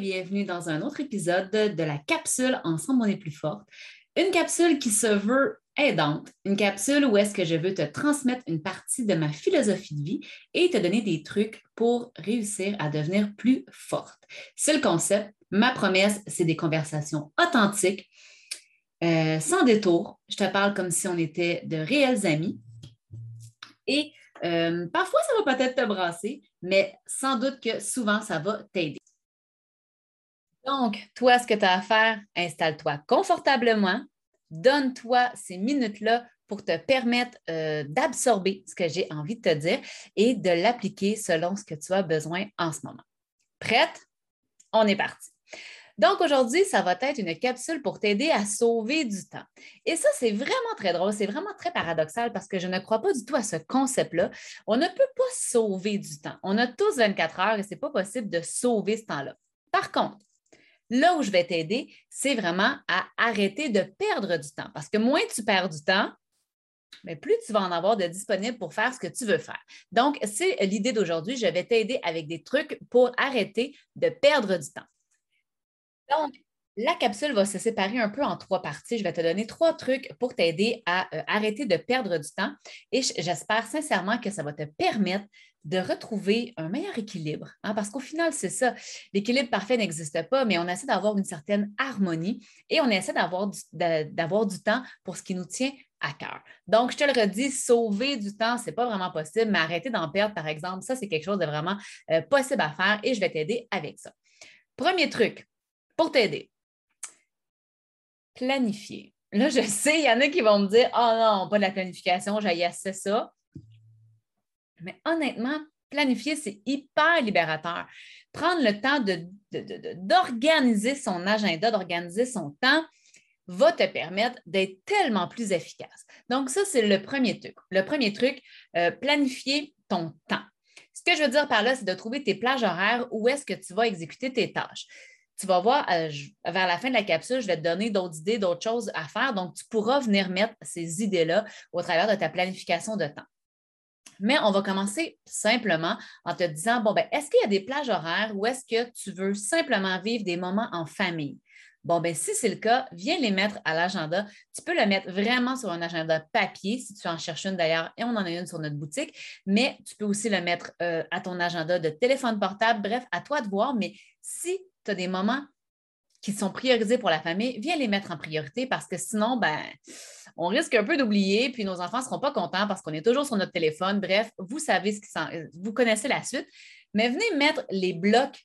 Bienvenue dans un autre épisode de la capsule Ensemble on est plus forte. Une capsule qui se veut aidante, une capsule où est-ce que je veux te transmettre une partie de ma philosophie de vie et te donner des trucs pour réussir à devenir plus forte. C'est le concept. Ma promesse, c'est des conversations authentiques, euh, sans détour. Je te parle comme si on était de réels amis. Et euh, parfois, ça va peut-être te brasser, mais sans doute que souvent, ça va t'aider. Donc, toi, ce que tu as à faire, installe-toi confortablement, donne-toi ces minutes-là pour te permettre euh, d'absorber ce que j'ai envie de te dire et de l'appliquer selon ce que tu as besoin en ce moment. Prête? On est parti. Donc aujourd'hui, ça va être une capsule pour t'aider à sauver du temps. Et ça, c'est vraiment très drôle, c'est vraiment très paradoxal parce que je ne crois pas du tout à ce concept-là. On ne peut pas sauver du temps. On a tous 24 heures et ce n'est pas possible de sauver ce temps-là. Par contre, Là où je vais t'aider, c'est vraiment à arrêter de perdre du temps parce que moins tu perds du temps, mais plus tu vas en avoir de disponible pour faire ce que tu veux faire. Donc, c'est l'idée d'aujourd'hui. Je vais t'aider avec des trucs pour arrêter de perdre du temps. Donc, la capsule va se séparer un peu en trois parties. Je vais te donner trois trucs pour t'aider à euh, arrêter de perdre du temps et j'espère sincèrement que ça va te permettre de retrouver un meilleur équilibre. Hein, parce qu'au final, c'est ça. L'équilibre parfait n'existe pas, mais on essaie d'avoir une certaine harmonie et on essaie d'avoir du, du temps pour ce qui nous tient à cœur. Donc, je te le redis, sauver du temps, ce n'est pas vraiment possible, mais arrêter d'en perdre, par exemple, ça, c'est quelque chose de vraiment euh, possible à faire et je vais t'aider avec ça. Premier truc pour t'aider, planifier. Là, je sais, il y en a qui vont me dire Oh non, pas de la planification, j'ai assez ça. Mais honnêtement, planifier, c'est hyper libérateur. Prendre le temps d'organiser son agenda, d'organiser son temps, va te permettre d'être tellement plus efficace. Donc, ça, c'est le premier truc. Le premier truc, euh, planifier ton temps. Ce que je veux dire par là, c'est de trouver tes plages horaires où est-ce que tu vas exécuter tes tâches. Tu vas voir, euh, vers la fin de la capsule, je vais te donner d'autres idées, d'autres choses à faire. Donc, tu pourras venir mettre ces idées-là au travers de ta planification de temps. Mais on va commencer simplement en te disant, bon, ben, est-ce qu'il y a des plages horaires ou est-ce que tu veux simplement vivre des moments en famille? Bon, ben, si c'est le cas, viens les mettre à l'agenda. Tu peux le mettre vraiment sur un agenda papier, si tu en cherches une d'ailleurs, et on en a une sur notre boutique, mais tu peux aussi le mettre euh, à ton agenda de téléphone portable. Bref, à toi de voir, mais si tu as des moments qui sont priorisés pour la famille, viens les mettre en priorité parce que sinon, ben, on risque un peu d'oublier, puis nos enfants ne seront pas contents parce qu'on est toujours sur notre téléphone. Bref, vous savez ce qui vous connaissez la suite, mais venez mettre les blocs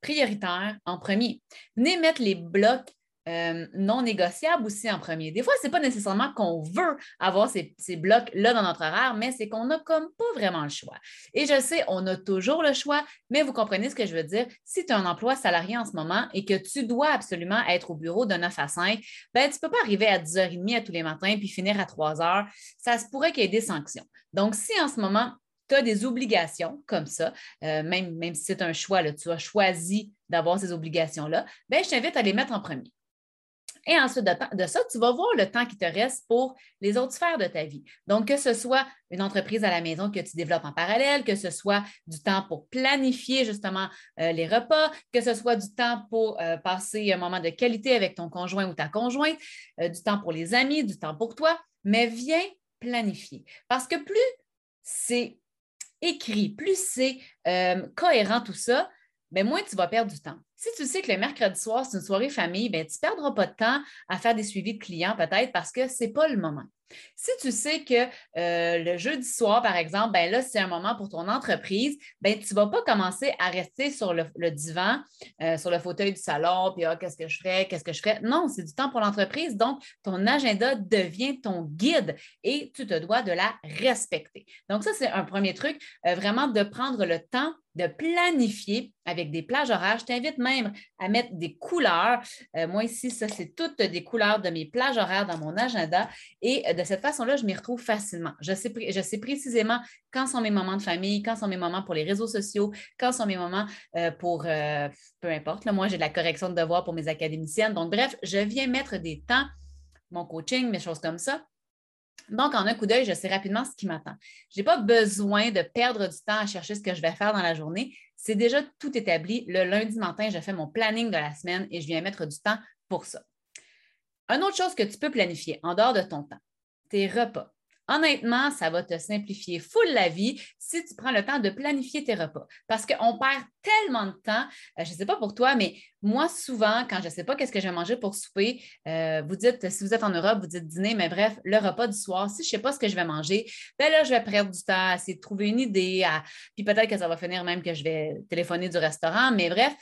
prioritaires en premier. Venez mettre les blocs euh, non négociables aussi en premier. Des fois, ce n'est pas nécessairement qu'on veut avoir ces, blocs-là dans notre horaire, mais c'est qu'on n'a comme pas vraiment le choix. Et je sais, on a toujours le choix, mais vous comprenez ce que je veux dire. Si tu as un emploi salarié en ce moment et que tu dois absolument être au bureau de 9 à 5, ben, tu ne peux pas arriver à 10h30 à tous les matins puis finir à 3 h. Ça se pourrait qu'il y ait des sanctions. Donc, si en ce moment, tu as des obligations comme ça, euh, même, si c'est un choix, tu as choisi d'avoir ces obligations-là, ben, je t'invite à les mettre en premier. Et ensuite de, ça, tu vas voir le temps qui te reste pour les autres sphères de ta vie. Donc, que ce soit une entreprise à la maison que tu développes en parallèle, que ce soit du temps pour planifier justement euh, les repas, que ce soit du temps pour euh, passer un moment de qualité avec ton conjoint ou ta conjointe, euh, du temps pour les amis, du temps pour toi, mais viens planifier. Parce que plus c'est écrit, plus c'est cohérent tout ça, bien, moins tu vas perdre du temps. Si tu sais que le mercredi soir, c'est une soirée famille, ben, tu ne perdras pas de temps à faire des suivis de clients peut-être parce que ce n'est pas le moment. Si tu sais que euh, le jeudi soir, par exemple, ben là, c'est un moment pour ton entreprise, ben, tu ne vas pas commencer à rester sur le, divan, euh, sur le fauteuil du salon, puis ah, qu'est-ce que je ferais, qu'est-ce que je ferais? Non, c'est du temps pour l'entreprise. Donc, ton agenda devient ton guide et tu te dois de la respecter. Donc, ça, c'est un premier truc, euh, vraiment de prendre le temps de planifier avec des plages horaires. Je t'invite même à mettre des couleurs. Moi, ici, ça, c'est toutes des couleurs de mes plages horaires dans mon agenda. Et euh, de cette façon-là, je m'y retrouve facilement. Je sais, je sais précisément quand sont mes moments de famille, quand sont mes moments pour les réseaux sociaux, quand sont mes moments euh, pour, peu importe. moi, j'ai de la correction de devoirs pour mes académiciennes. Donc, bref, je viens mettre des temps, mon coaching, mes choses comme ça Donc, en un coup d'œil, je sais rapidement ce qui m'attend. Je n'ai pas besoin de perdre du temps à chercher ce que je vais faire dans la journée. C'est déjà tout établi. Le lundi matin, je fais mon planning de la semaine et je viens mettre du temps pour ça. Une autre chose que tu peux planifier en dehors de ton temps, tes repas. Honnêtement, ça va te simplifier full la vie si tu prends le temps de planifier tes repas. Parce qu'on perd tellement de temps. Euh, je ne sais pas pour toi, mais moi, souvent, quand je ne sais pas qu'est-ce que je vais manger pour souper, euh, vous dites, si vous êtes en Europe, vous dites dîner, mais bref, le repas du soir, si je ne sais pas ce que je vais manger, ben là, je vais perdre du temps à essayer de trouver une idée, puis peut-être que ça va finir même que je vais téléphoner du restaurant, mais bref,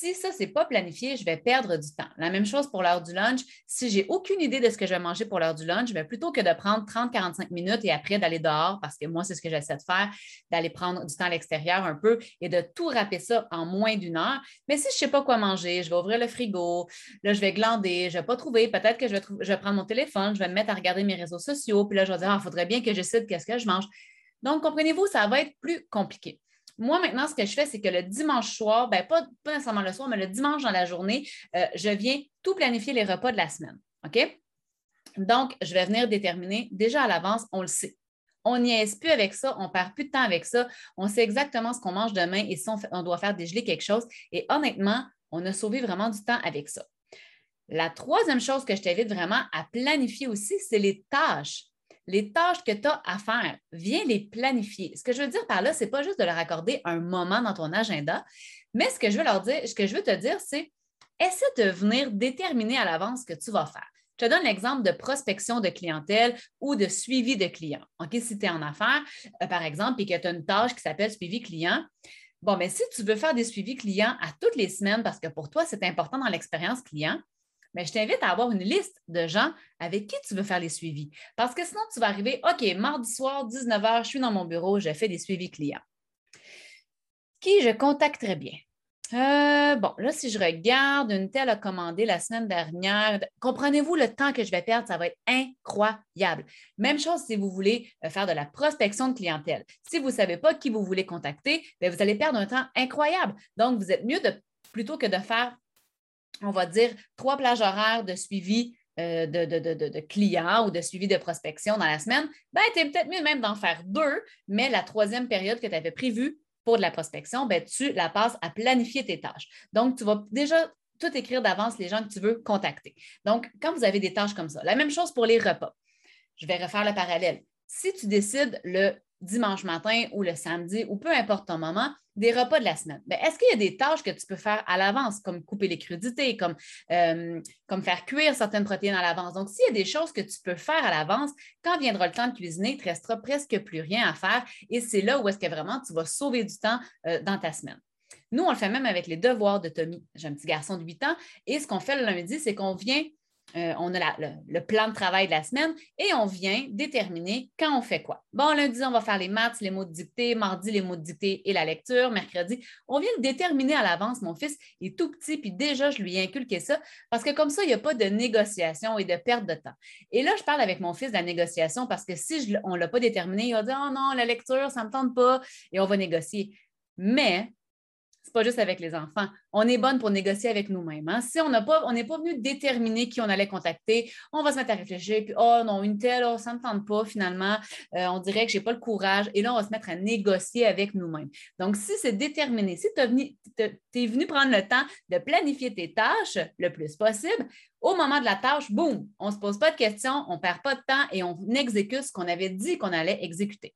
si ça, ce n'est pas planifié, je vais perdre du temps. La même chose pour l'heure du lunch. Si j'ai aucune idée de ce que je vais manger pour l'heure du lunch, vais plutôt que de prendre 30-45 minutes et après d'aller dehors, parce que moi, c'est ce que j'essaie de faire, d'aller prendre du temps à l'extérieur un peu et de tout râper ça en moins d'une heure. Mais si je ne sais pas quoi manger, je vais ouvrir le frigo, là, je vais glander, je ne vais pas trouver, peut-être que je vais, prendre mon téléphone, je vais me mettre à regarder mes réseaux sociaux, puis là, je vais dire, il ah, faudrait bien que je cite qu'est-ce que je mange. Donc, comprenez-vous, ça va être plus compliqué. Moi, maintenant, ce que je fais, c'est que le dimanche soir, ben, pas, nécessairement le soir, mais le dimanche dans la journée, euh, je viens tout planifier les repas de la semaine. OK? Donc, je vais venir déterminer déjà à l'avance, on le sait. On n'y est plus avec ça, on perd plus de temps avec ça, on sait exactement ce qu'on mange demain et si on, doit faire dégeler quelque chose. Et honnêtement, on a sauvé vraiment du temps avec ça. La troisième chose que je t'invite vraiment à planifier aussi, c'est les tâches les tâches que tu as à faire, viens les planifier. Ce que je veux dire par là, ce n'est pas juste de leur accorder un moment dans ton agenda, mais ce que je veux leur dire, ce que je veux te dire, c'est essaie de venir déterminer à l'avance ce que tu vas faire. Je te donne l'exemple de prospection de clientèle ou de suivi de client. OK, si tu es en affaires, euh, par exemple, et que tu as une tâche qui s'appelle suivi client, bon, mais si tu veux faire des suivis clients à toutes les semaines parce que pour toi, c'est important dans l'expérience client, mais je t'invite à avoir une liste de gens avec qui tu veux faire les suivis. Parce que sinon, tu vas arriver, OK, mardi soir, 19h, je suis dans mon bureau, je fais des suivis clients. Qui je contacterai bien? Euh, bon, là, si je regarde, une telle a commandé la semaine dernière. Comprenez-vous le temps que je vais perdre? Ça va être incroyable. Même chose si vous voulez euh, faire de la prospection de clientèle. Si vous ne savez pas qui vous voulez contacter, ben, vous allez perdre un temps incroyable. Donc, vous êtes mieux de, plutôt que de faire on va dire, trois plages horaires de suivi euh, de, clients ou de suivi de prospection dans la semaine, ben, tu es peut-être mieux même d'en faire deux, mais la troisième période que tu avais prévue pour de la prospection, ben, tu la passes à planifier tes tâches. Donc, tu vas déjà tout écrire d'avance les gens que tu veux contacter. Donc, quand vous avez des tâches comme ça, la même chose pour les repas. Je vais refaire le parallèle. Si tu décides le dimanche matin ou le samedi ou peu importe ton moment, des repas de la semaine. Ben, est-ce qu'il y a des tâches que tu peux faire à l'avance, comme couper les crudités, comme, euh, comme faire cuire certaines protéines à l'avance? Donc, s'il y a des choses que tu peux faire à l'avance, quand viendra le temps de cuisiner, il ne te restera presque plus rien à faire et c'est là où est-ce que vraiment tu vas sauver du temps euh, dans ta semaine. Nous, on le fait même avec les devoirs de Tommy. J'ai un petit garçon de 8 ans et ce qu'on fait le lundi, c'est qu'on vient euh, on a le, plan de travail de la semaine et on vient déterminer quand on fait quoi. Bon, lundi, on va faire les maths, les mots de dictée, mardi, les mots de dictée et la lecture, mercredi. On vient le déterminer à l'avance. Mon fils est tout petit, puis déjà, je lui ai inculqué ça parce que comme ça, il n'y a pas de négociation et de perte de temps. Et là, je parle avec mon fils de la négociation parce que si on ne l'a pas déterminé, il va dire Oh non, la lecture, ça ne me tente pas et on va négocier. Mais c'est pas juste avec les enfants. On est bonne pour négocier avec nous-mêmes. Hein. Si on n'est pas, on pas venu déterminer qui on allait contacter, on va se mettre à réfléchir, puis oh non, une telle, oh, ça ne me tente pas finalement, euh, on dirait que je n'ai pas le courage, et là, on va se mettre à négocier avec nous-mêmes. Donc, si c'est déterminé, si tu es venu prendre le temps de planifier tes tâches le plus possible, au moment de la tâche, boum, on ne se pose pas de questions, on ne perd pas de temps et on exécute ce qu'on avait dit qu'on allait exécuter.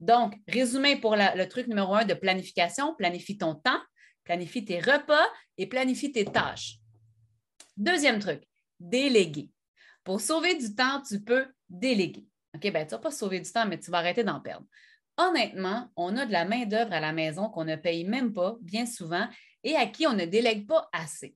Donc, résumé pour le truc numéro un de planification, planifie ton temps, planifie tes repas et planifie tes tâches. Deuxième truc, déléguer. Pour sauver du temps, tu peux déléguer. OK, ben, tu vas pas sauver du temps, mais tu vas arrêter d'en perdre. Honnêtement, on a de la main-d'œuvre à la maison qu'on ne paye même pas bien souvent et à qui on ne délègue pas assez.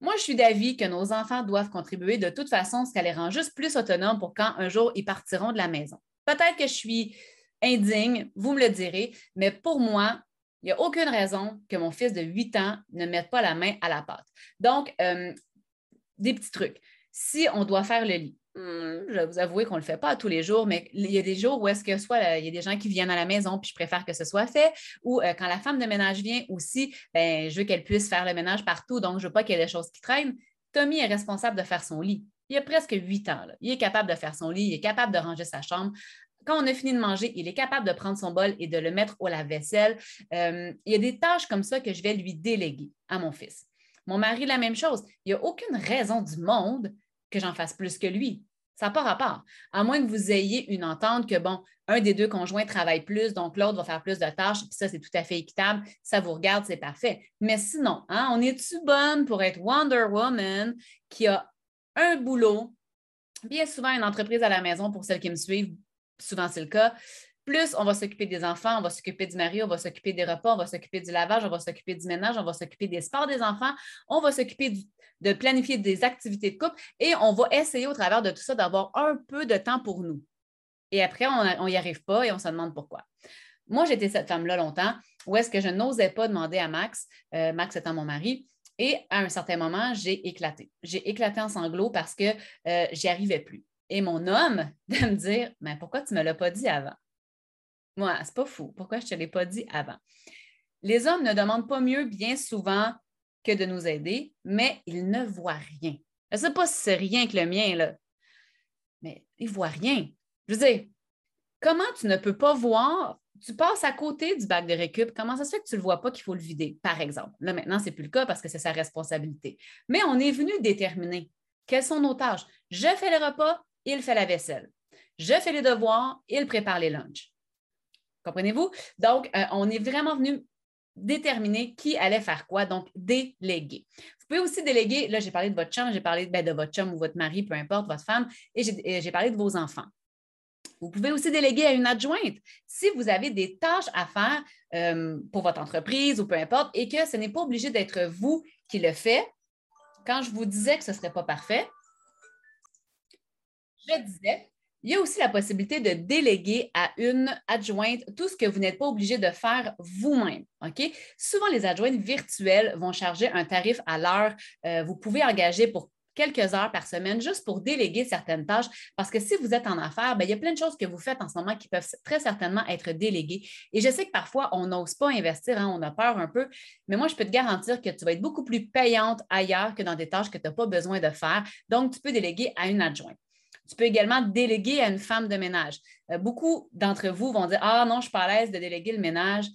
Moi, je suis d'avis que nos enfants doivent contribuer de toute façon, ce qui les rend juste plus autonomes pour quand un jour ils partiront de la maison. Peut-être que je suis indigne, vous me le direz, mais pour moi, il n'y a aucune raison que mon fils de 8 ans ne mette pas la main à la pâte. Donc, euh, des petits trucs. Si on doit faire le lit, hmm, je vais vous avouer qu'on ne le fait pas tous les jours, mais il y a des jours où est-ce que soit il y a des gens qui viennent à la maison, puis je préfère que ce soit fait, ou euh, quand la femme de ménage vient aussi, ben, je veux qu'elle puisse faire le ménage partout, donc je ne veux pas qu'il y ait des choses qui traînent. Tommy est responsable de faire son lit. Il a presque huit ans. Il est capable de faire son lit, il est capable de ranger sa chambre. Quand on a fini de manger, il est capable de prendre son bol et de le mettre au lave-vaisselle. Euh, il y a des tâches comme ça que je vais lui déléguer à mon fils. Mon mari, la même chose. Il n'y a aucune raison du monde que j'en fasse plus que lui. Ça n'a pas rapport. À moins que vous ayez une entente que, bon, un des deux conjoints travaille plus, donc l'autre va faire plus de tâches, puis ça, c'est tout à fait équitable. Ça vous regarde, c'est parfait. Mais sinon, hein, on est-tu bonne pour être Wonder Woman qui a un boulot, bien souvent une entreprise à la maison pour celles qui me suivent, souvent c'est le cas, plus, on va s'occuper des enfants, on va s'occuper du mari, on va s'occuper des repas, on va s'occuper du lavage, on va s'occuper du ménage, on va s'occuper des sports des enfants, on va s'occuper de planifier des activités de couple et on va essayer au travers de tout ça d'avoir un peu de temps pour nous. Et après, on n'y arrive pas et on se demande pourquoi. Moi, j'étais cette femme-là longtemps où est-ce que je n'osais pas demander à Max, euh, Max étant mon mari, et à un certain moment, j'ai éclaté. J'ai éclaté en sanglots parce que euh, j'y arrivais plus. Et mon homme de me dire, mais pourquoi tu ne me l'as pas dit avant? Moi, c'est pas fou. Pourquoi je ne te l'ai pas dit avant? Les hommes ne demandent pas mieux bien souvent que de nous aider, mais ils ne voient rien. Je ne sais pas si c'est rien que le mien, là, mais ils ne voient rien. Je veux dire, comment tu ne peux pas voir, tu passes à côté du bac de récup, comment ça se fait que tu ne le vois pas qu'il faut le vider, par exemple? Là, maintenant, ce n'est plus le cas parce que c'est sa responsabilité. Mais on est venu déterminer quelles sont nos tâches. Je fais les repas, il fait la vaisselle. Je fais les devoirs, il prépare les lunchs. Comprenez-vous? Donc, euh, on est vraiment venu déterminer qui allait faire quoi, donc déléguer. Vous pouvez aussi déléguer, là j'ai parlé de votre chum, j'ai parlé ben, de votre chum ou votre mari, peu importe, votre femme, et j'ai parlé de vos enfants. Vous pouvez aussi déléguer à une adjointe si vous avez des tâches à faire euh, pour votre entreprise ou peu importe et que ce n'est pas obligé d'être vous qui le fait. Quand je vous disais que ce ne serait pas parfait, je disais il y a aussi la possibilité de déléguer à une adjointe tout ce que vous n'êtes pas obligé de faire vous-même. Souvent, les adjointes virtuelles vont charger un tarif à l'heure. Euh, vous pouvez engager pour quelques heures par semaine juste pour déléguer certaines tâches. Parce que si vous êtes en affaires, ben, il y a plein de choses que vous faites en ce moment qui peuvent très certainement être déléguées. Et je sais que parfois, on n'ose pas investir, hein, on a peur un peu, mais moi, je peux te garantir que tu vas être beaucoup plus payante ailleurs que dans des tâches que tu n'as pas besoin de faire. Donc, tu peux déléguer à une adjointe. Tu peux également déléguer à une femme de ménage. Euh, beaucoup d'entre vous vont dire Ah non, je ne suis pas à l'aise de déléguer le ménage.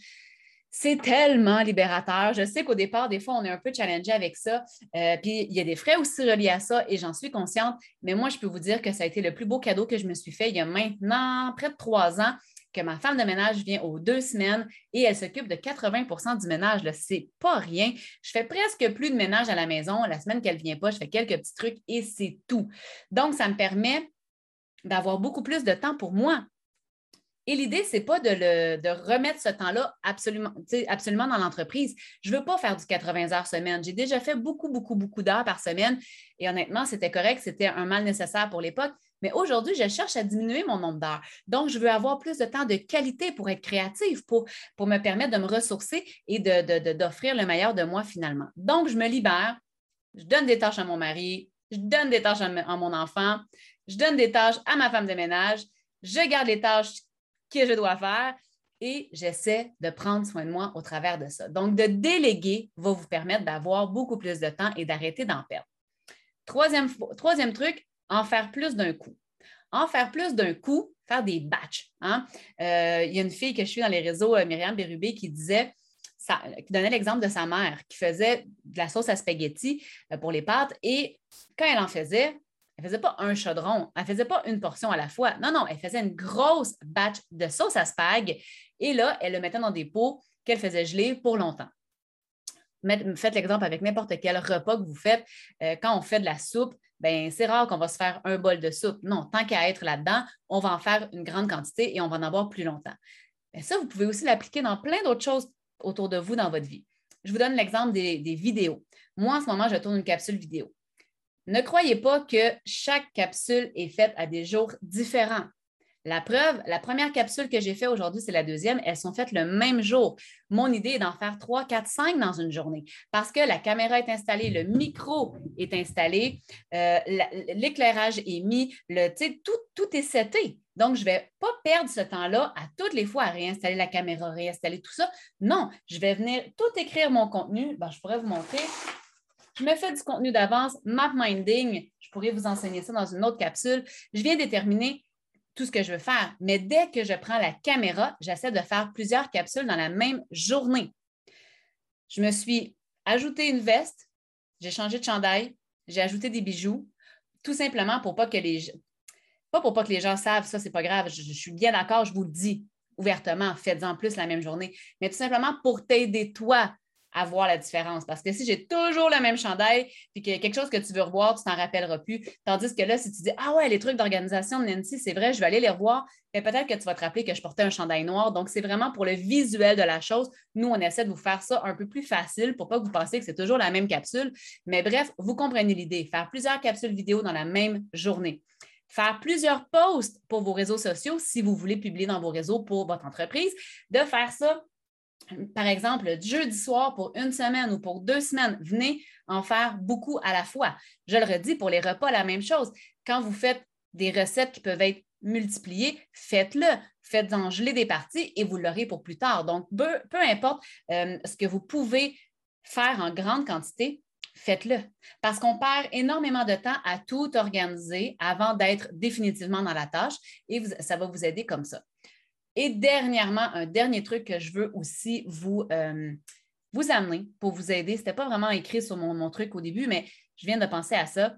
C'est tellement libérateur. Je sais qu'au départ, des fois, on est un peu challengé avec ça. Euh, puis il y a des frais aussi reliés à ça et j'en suis consciente. Mais moi, je peux vous dire que ça a été le plus beau cadeau que je me suis fait il y a maintenant près de trois ans que ma femme de ménage vient aux deux semaines et elle s'occupe de 80% du ménage. Ce n'est pas rien. Je fais presque plus de ménage à la maison. La semaine qu'elle ne vient pas, je fais quelques petits trucs et c'est tout. Donc, ça me permet d'avoir beaucoup plus de temps pour moi. Et l'idée, ce n'est pas de, de, remettre ce temps-là absolument, absolument dans l'entreprise. Je ne veux pas faire du 80 heures semaine. J'ai déjà fait beaucoup, beaucoup, beaucoup d'heures par semaine et honnêtement, c'était correct, c'était un mal nécessaire pour l'époque. Mais aujourd'hui, je cherche à diminuer mon nombre d'heures. Donc, je veux avoir plus de temps de qualité pour être créative, pour, pour me permettre de me ressourcer et d'offrir le meilleur de moi finalement. Donc, je me libère, je donne des tâches à mon mari, je donne des tâches à, à mon enfant, je donne des tâches à ma femme de ménage, je garde les tâches que je dois faire et j'essaie de prendre soin de moi au travers de ça. Donc, de déléguer va vous permettre d'avoir beaucoup plus de temps et d'arrêter d'en perdre. Troisième, truc, en faire plus d'un coup. En faire plus d'un coup, faire des batchs. Hein. Euh, il y a une fille que je suis dans les réseaux, euh, Myriam Bérubé, qui disait, qui donnait l'exemple de sa mère qui faisait de la sauce à spaghetti euh, pour les pâtes et quand elle en faisait, elle ne faisait pas un chaudron, elle ne faisait pas une portion à la fois. Non, non, elle faisait une grosse batch de sauce à spag et là, elle le mettait dans des pots qu'elle faisait geler pour longtemps. Faites l'exemple avec n'importe quel repas que vous faites. Euh, quand on fait de la soupe, ben, c'est rare qu'on va se faire un bol de soupe. Non, tant qu'à être là-dedans, on va en faire une grande quantité et on va en avoir plus longtemps. Mais ça, vous pouvez aussi l'appliquer dans plein d'autres choses autour de vous dans votre vie. Je vous donne l'exemple des vidéos. Moi, en ce moment, je tourne une capsule vidéo. Ne croyez pas que chaque capsule est faite à des jours différents. La preuve, la première capsule que j'ai faite aujourd'hui, c'est la deuxième. Elles sont faites le même jour. Mon idée est d'en faire trois, quatre, cinq dans une journée parce que la caméra est installée, le micro est installé, euh, l'éclairage est mis, le, tout, tout est seté. Donc, je ne vais pas perdre ce temps-là à toutes les fois à réinstaller la caméra, réinstaller tout ça. Non, je vais venir tout écrire mon contenu. Ben, je pourrais vous montrer Je me fais du contenu d'avance, map minding. Je pourrais vous enseigner ça dans une autre capsule. Je viens déterminer tout ce que je veux faire. Mais dès que je prends la caméra, j'essaie de faire plusieurs capsules dans la même journée. Je me suis ajouté une veste, j'ai changé de chandail, j'ai ajouté des bijoux, tout simplement pour pas que les pas pour pas que les gens savent ça, c'est pas grave. Je, je suis bien d'accord, je vous le dis ouvertement, faites-en plus la même journée, mais tout simplement pour t'aider toi à voir la différence. Parce que si j'ai toujours le même chandail, puis a quelque chose que tu veux revoir, tu t'en rappelleras plus. Tandis que là, si tu dis Ah ouais, les trucs d'organisation de Nancy, c'est vrai, je vais aller les revoir, mais peut-être que tu vas te rappeler que je portais un chandail noir. Donc, c'est vraiment pour le visuel de la chose. Nous, on essaie de vous faire ça un peu plus facile pour pas que vous pensiez que c'est toujours la même capsule. Mais bref, vous comprenez l'idée. Faire plusieurs capsules vidéo dans la même journée faire plusieurs posts pour vos réseaux sociaux si vous voulez publier dans vos réseaux pour votre entreprise, de faire ça par exemple, jeudi soir pour une semaine ou pour deux semaines, venez en faire beaucoup à la fois. Je le redis, pour les repas, la même chose. Quand vous faites des recettes qui peuvent être multipliées, faites-le. Faites-en geler des parties et vous l'aurez pour plus tard. Donc, peu, importe euh, ce que vous pouvez faire en grande quantité, faites-le. Parce qu'on perd énormément de temps à tout organiser avant d'être définitivement dans la tâche et ça va vous aider comme ça. Et dernièrement, un dernier truc que je veux aussi vous, euh, vous amener pour vous aider. Ce n'était pas vraiment écrit sur mon, truc au début, mais je viens de penser à ça.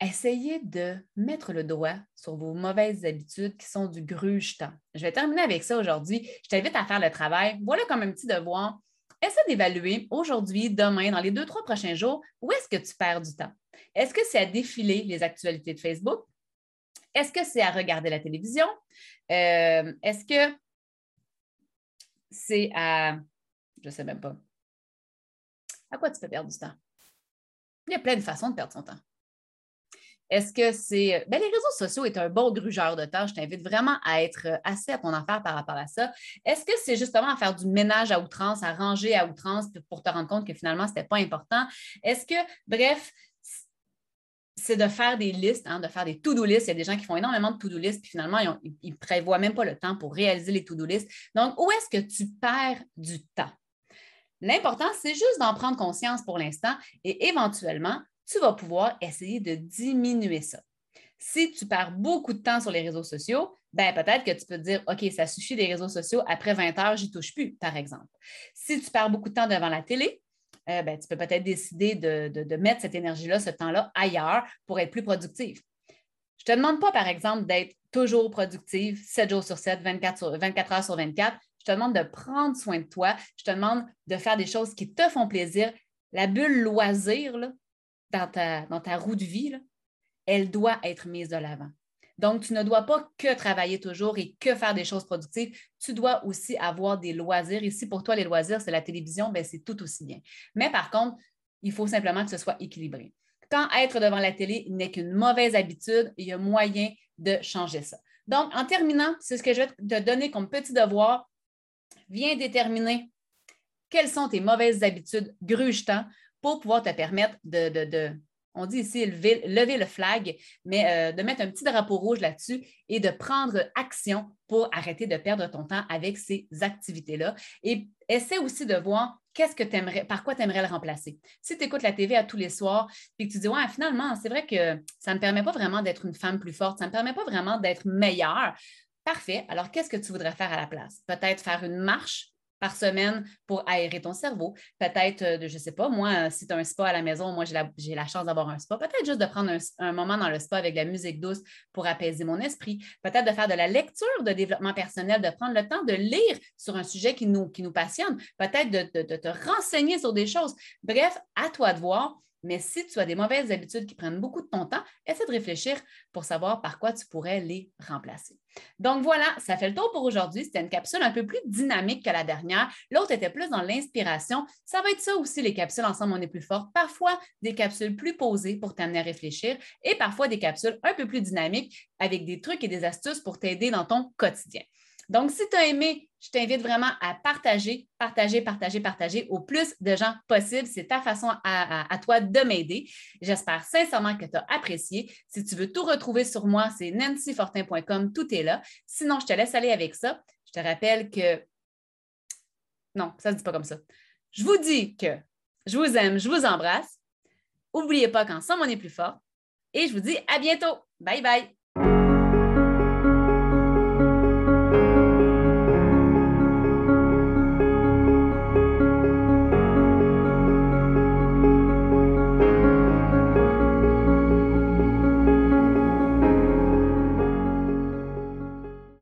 Essayez de mettre le doigt sur vos mauvaises habitudes qui sont du gruge-temps. Je vais terminer avec ça aujourd'hui. Je t'invite à faire le travail. Voilà comme un petit devoir. Essaie d'évaluer aujourd'hui, demain, dans les deux, trois prochains jours, où est-ce que tu perds du temps? Est-ce que c'est à défiler les actualités de Facebook? Est-ce que c'est à regarder la télévision? Euh, est-ce que c'est à. Je ne sais même pas. À quoi tu peux perdre du temps? Il y a plein de façons de perdre son temps. Est-ce que c'est. Ben, les réseaux sociaux est un bon grugeur de temps. Je t'invite vraiment à être assez à ton affaire par rapport à ça. Est-ce que c'est justement à faire du ménage à outrance, à ranger à outrance pour te rendre compte que finalement, ce n'était pas important? Est-ce que, bref, c'est de faire des listes, hein, de faire des to-do lists. Il y a des gens qui font énormément de to-do lists, puis finalement, ils ne prévoient même pas le temps pour réaliser les to-do lists. Donc, où est-ce que tu perds du temps? L'important, c'est juste d'en prendre conscience pour l'instant et éventuellement, tu vas pouvoir essayer de diminuer ça. Si tu perds beaucoup de temps sur les réseaux sociaux, ben peut-être que tu peux te dire, OK, ça suffit les réseaux sociaux, après 20 heures, j'y touche plus, par exemple. Si tu perds beaucoup de temps devant la télé, euh, ben, tu peux peut-être décider de, mettre cette énergie-là, ce temps-là ailleurs pour être plus productif. Je ne te demande pas, par exemple, d'être toujours productive 7 jours sur 7, 24, sur, 24 heures sur 24. Je te demande de prendre soin de toi. Je te demande de faire des choses qui te font plaisir. La bulle loisir dans ta roue de vie, elle doit être mise de l'avant. Donc, tu ne dois pas que travailler toujours et que faire des choses productives. Tu dois aussi avoir des loisirs. Ici, pour toi, les loisirs, c'est la télévision, ben, c'est tout aussi bien. Mais par contre, il faut simplement que ce soit équilibré. Quand être devant la télé n'est qu'une mauvaise habitude, il y a moyen de changer ça. Donc, en terminant, c'est ce que je vais te donner comme petit devoir. Viens déterminer quelles sont tes mauvaises habitudes gruge-temps pour pouvoir te permettre de, on dit ici lever, le flag, mais euh, de mettre un petit drapeau rouge là-dessus et de prendre action pour arrêter de perdre ton temps avec ces activités-là. Et essaie aussi de voir qu'est-ce que tu aimerais, par quoi tu aimerais le remplacer. Si tu écoutes la TV à tous les soirs et que tu dis, ouais, finalement, c'est vrai que ça ne me permet pas vraiment d'être une femme plus forte, ça ne me permet pas vraiment d'être meilleure. Parfait. Alors, qu'est-ce que tu voudrais faire à la place? Peut-être faire une marche par semaine pour aérer ton cerveau. Peut-être, euh, je ne sais pas, moi, si tu as un spa à la maison, moi, j'ai la, chance d'avoir un spa. Peut-être juste de prendre un, moment dans le spa avec la musique douce pour apaiser mon esprit. Peut-être de faire de la lecture de développement personnel, de prendre le temps de lire sur un sujet qui nous, qui nous passionne. Peut-être de, de te renseigner sur des choses. Bref, à toi de voir. Mais si tu as des mauvaises habitudes qui prennent beaucoup de ton temps, essaie de réfléchir pour savoir par quoi tu pourrais les remplacer. Donc voilà, ça fait le tour pour aujourd'hui. C'était une capsule un peu plus dynamique que la dernière. L'autre était plus dans l'inspiration. Ça va être ça aussi, les capsules Ensemble, on est plus fort. Parfois, des capsules plus posées pour t'amener à réfléchir et parfois des capsules un peu plus dynamiques avec des trucs et des astuces pour t'aider dans ton quotidien. Donc, si tu as aimé, je t'invite vraiment à partager, partager, partager, partager au plus de gens possible. C'est ta façon à, toi de m'aider. J'espère sincèrement que tu as apprécié. Si tu veux tout retrouver sur moi, c'est nancyfortin.com, tout est là. Sinon, je te laisse aller avec ça. Je te rappelle que... Non, ça ne se dit pas comme ça. Je vous dis que je vous aime, je vous embrasse N'oubliez pas qu'ensemble, on est plus fort. Et je vous dis à bientôt. Bye bye.